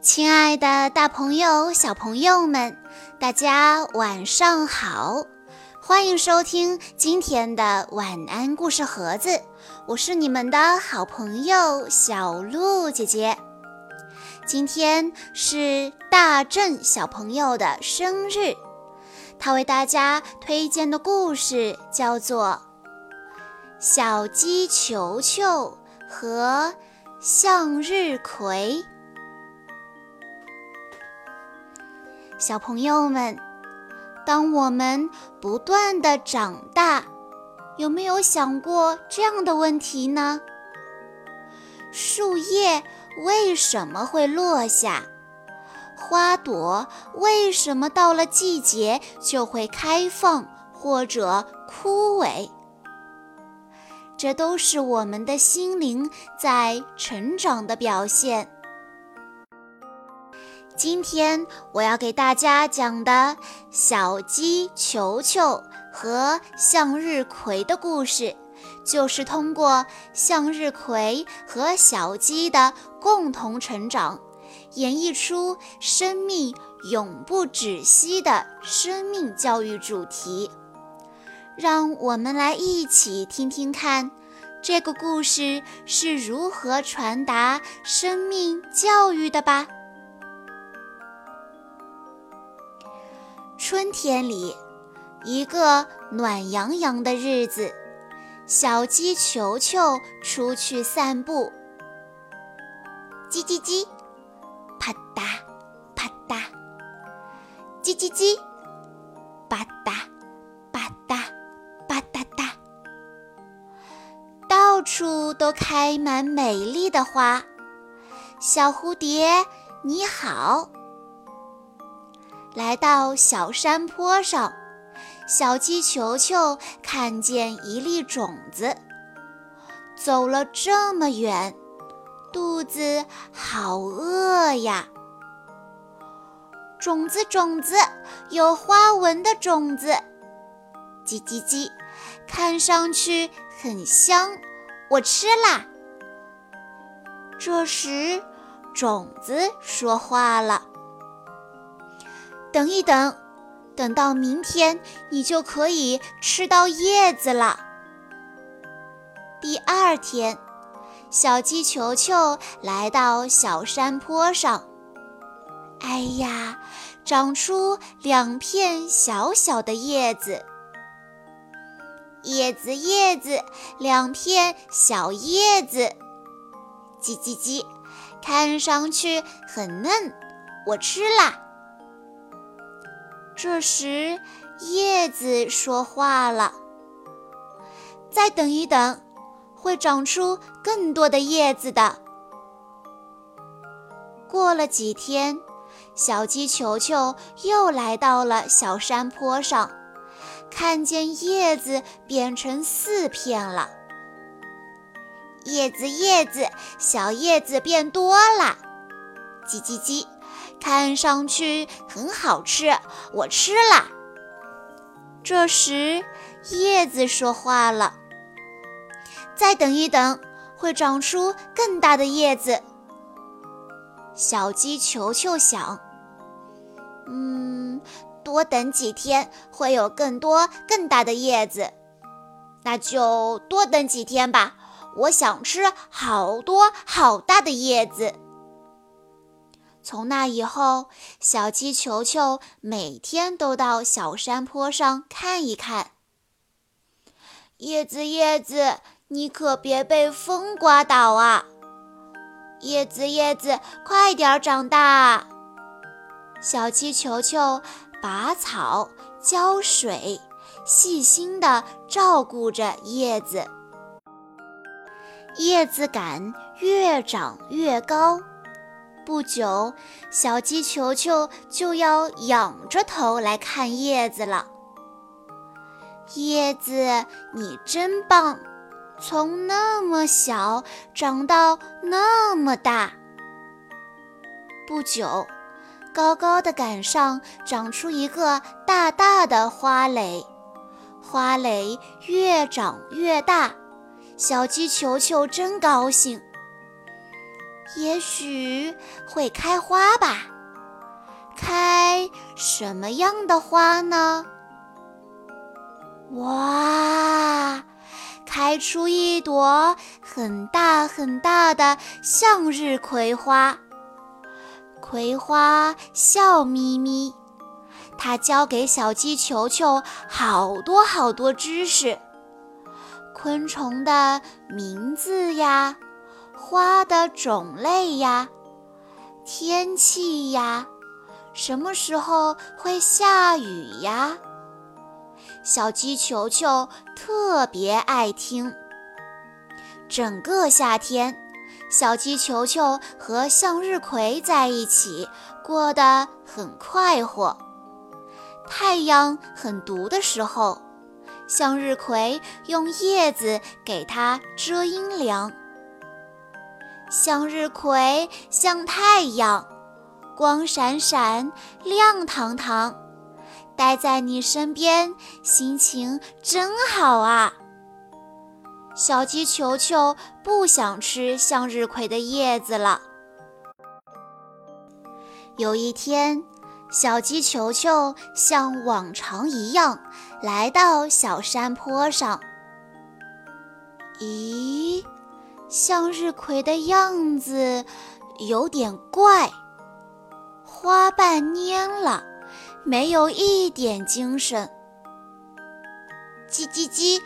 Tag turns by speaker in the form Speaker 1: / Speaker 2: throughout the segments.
Speaker 1: 亲爱的，大朋友、小朋友们，大家晚上好！欢迎收听今天的晚安故事盒子，我是你们的好朋友小鹿姐姐。今天是大正小朋友的生日，他为大家推荐的故事叫做《小鸡球球和向日葵》。小朋友们，当我们不断的长大，有没有想过这样的问题呢？树叶为什么会落下？花朵为什么到了季节就会开放或者枯萎？这都是我们的心灵在成长的表现。今天我要给大家讲的小鸡球球和向日葵的故事，就是通过向日葵和小鸡的共同成长，演绎出生命永不止息的生命教育主题。让我们来一起听听看，这个故事是如何传达生命教育的吧。春天里，一个暖洋洋的日子，小鸡球球出去散步。叽叽叽，啪嗒啪嗒，叽叽叽，吧嗒吧嗒吧嗒嗒，到处都开满美丽的花。小蝴蝶，你好。来到小山坡上，小鸡球球看见一粒种子。走了这么远，肚子好饿呀！种子，种子，有花纹的种子，叽叽叽，看上去很香，我吃啦。这时，种子说话了。等一等，等到明天，你就可以吃到叶子了。第二天，小鸡球球来到小山坡上。哎呀，长出两片小小的叶子，叶子叶子，两片小叶子，叽叽叽，看上去很嫩，我吃啦。这时，叶子说话了：“再等一等，会长出更多的叶子的。”过了几天，小鸡球球又来到了小山坡上，看见叶子变成四片了。叶子叶子，小叶子变多了，叽叽叽。看上去很好吃，我吃啦。这时，叶子说话了：“再等一等，会长出更大的叶子。”小鸡球球想：“嗯，多等几天，会有更多更大的叶子。那就多等几天吧。我想吃好多好大的叶子。”从那以后，小鸡球球每天都到小山坡上看一看。叶子，叶子，你可别被风刮倒啊！叶子，叶子，快点长大！小鸡球球拔草、浇水，细心地照顾着叶子。叶子杆越长越高。不久，小鸡球球就要仰着头来看叶子了。叶子，你真棒，从那么小长到那么大。不久，高高的杆上长出一个大大的花蕾，花蕾越长越大，小鸡球球真高兴。也许会开花吧。开什么样的花呢？哇，开出一朵很大很大的向日葵花。葵花笑眯眯，它教给小鸡球球好多好多知识：昆虫的名字呀，花的种类呀，天气呀，什么时候会下雨呀？小鸡球球特别爱听。整个夏天，小鸡球球和向日葵在一起，过得很快活。太阳很毒的时候，向日葵用叶子给它遮阴凉。向日葵像太阳，光闪闪，亮堂堂。待在你身边，心情真好啊！小鸡球球不想吃向日葵的叶子了。有一天，小鸡球球像往常一样来到小山坡上。咦，向日葵的样子有点怪，花瓣蔫了。没有一点精神。叽叽叽，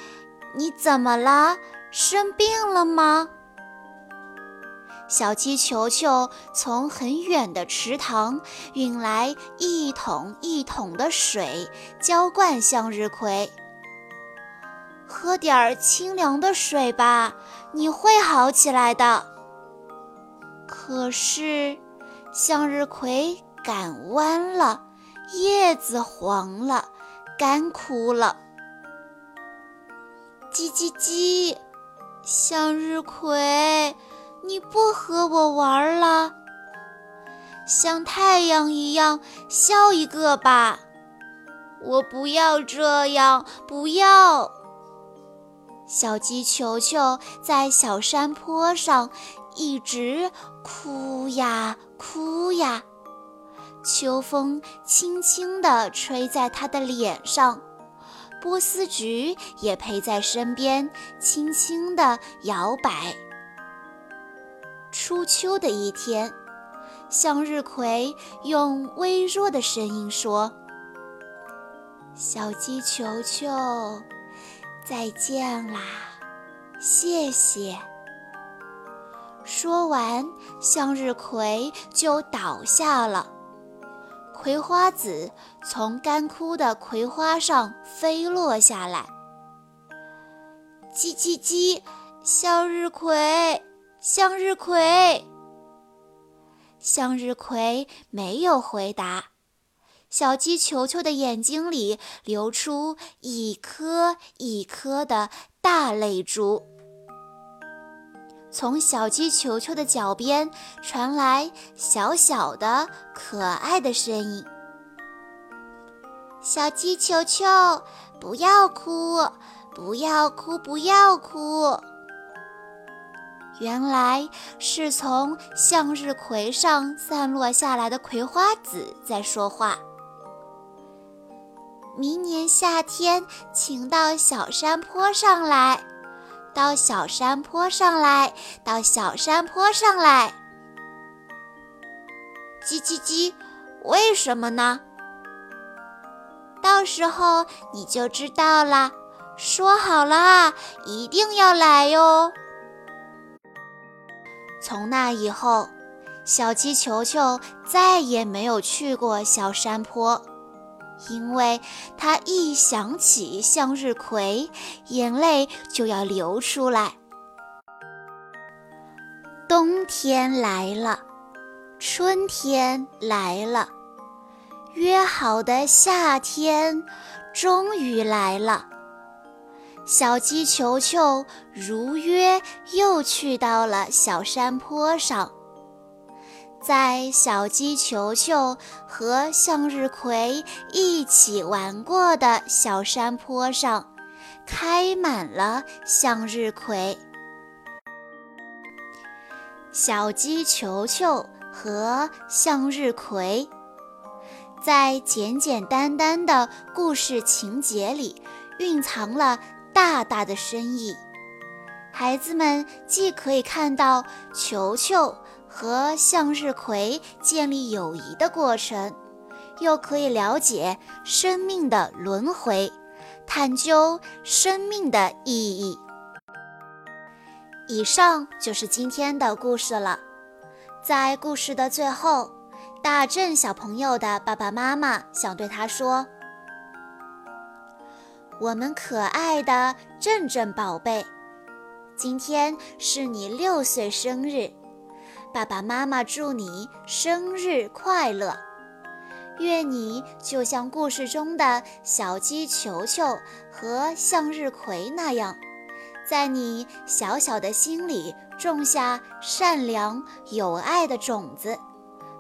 Speaker 1: 你怎么了？生病了吗？小鸡球球从很远的池塘运来一桶一桶的水，浇灌向日葵。喝点儿清凉的水吧，你会好起来的。可是，向日葵赶弯了。叶子黄了，干枯了。叽叽叽，向日葵，你不和我玩了？像太阳一样笑一个吧！我不要这样，不要。小鸡球球在小山坡上一直哭呀哭呀。秋风轻轻地吹在他的脸上，波斯菊也陪在身边，轻轻地摇摆。初秋的一天，向日葵用微弱的声音说：“小鸡球球，再见啦，谢谢。”说完，向日葵就倒下了。葵花籽从干枯的葵花上飞落下来。叽叽叽，向日葵，向日葵，向日葵没有回答。小鸡球球的眼睛里流出一颗一颗的大泪珠。从小鸡球球的脚边传来小小的、可爱的声音：“小鸡球球，不要哭，不要哭，不要哭。”原来是从向日葵上散落下来的葵花籽在说话。明年夏天，请到小山坡上来。到小山坡上来，到小山坡上来。叽叽叽，为什么呢？到时候你就知道了。说好了啊，一定要来哟。从那以后，小鸡球球再也没有去过小山坡。因为他一想起向日葵，眼泪就要流出来。冬天来了，春天来了，约好的夏天终于来了。小鸡球球如约又去到了小山坡上。在小鸡球球和向日葵一起玩过的小山坡上，开满了向日葵。小鸡球球和向日葵，在简简单单的故事情节里，蕴藏了大大的深意。孩子们既可以看到球球和向日葵建立友谊的过程，又可以了解生命的轮回，探究生命的意义。以上就是今天的故事了。在故事的最后，大正小朋友的爸爸妈妈想对他说：“我们可爱的正正宝贝，今天是你六岁生日，爸爸妈妈祝你生日快乐！愿你就像故事中的小鸡球球和向日葵那样。”在你小小的心里种下善良有爱的种子，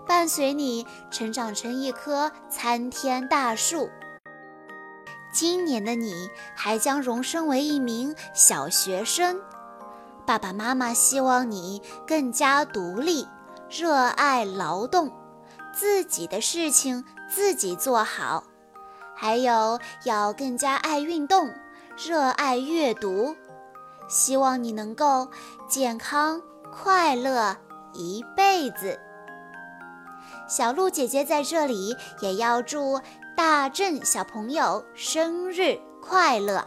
Speaker 1: 伴随你成长成一棵参天大树。今年的你还将荣升为一名小学生，爸爸妈妈希望你更加独立，热爱劳动，自己的事情自己做好，还有要更加爱运动，热爱阅读。希望你能够健康快乐一辈子。小鹿姐姐在这里也要祝大正小朋友生日快乐。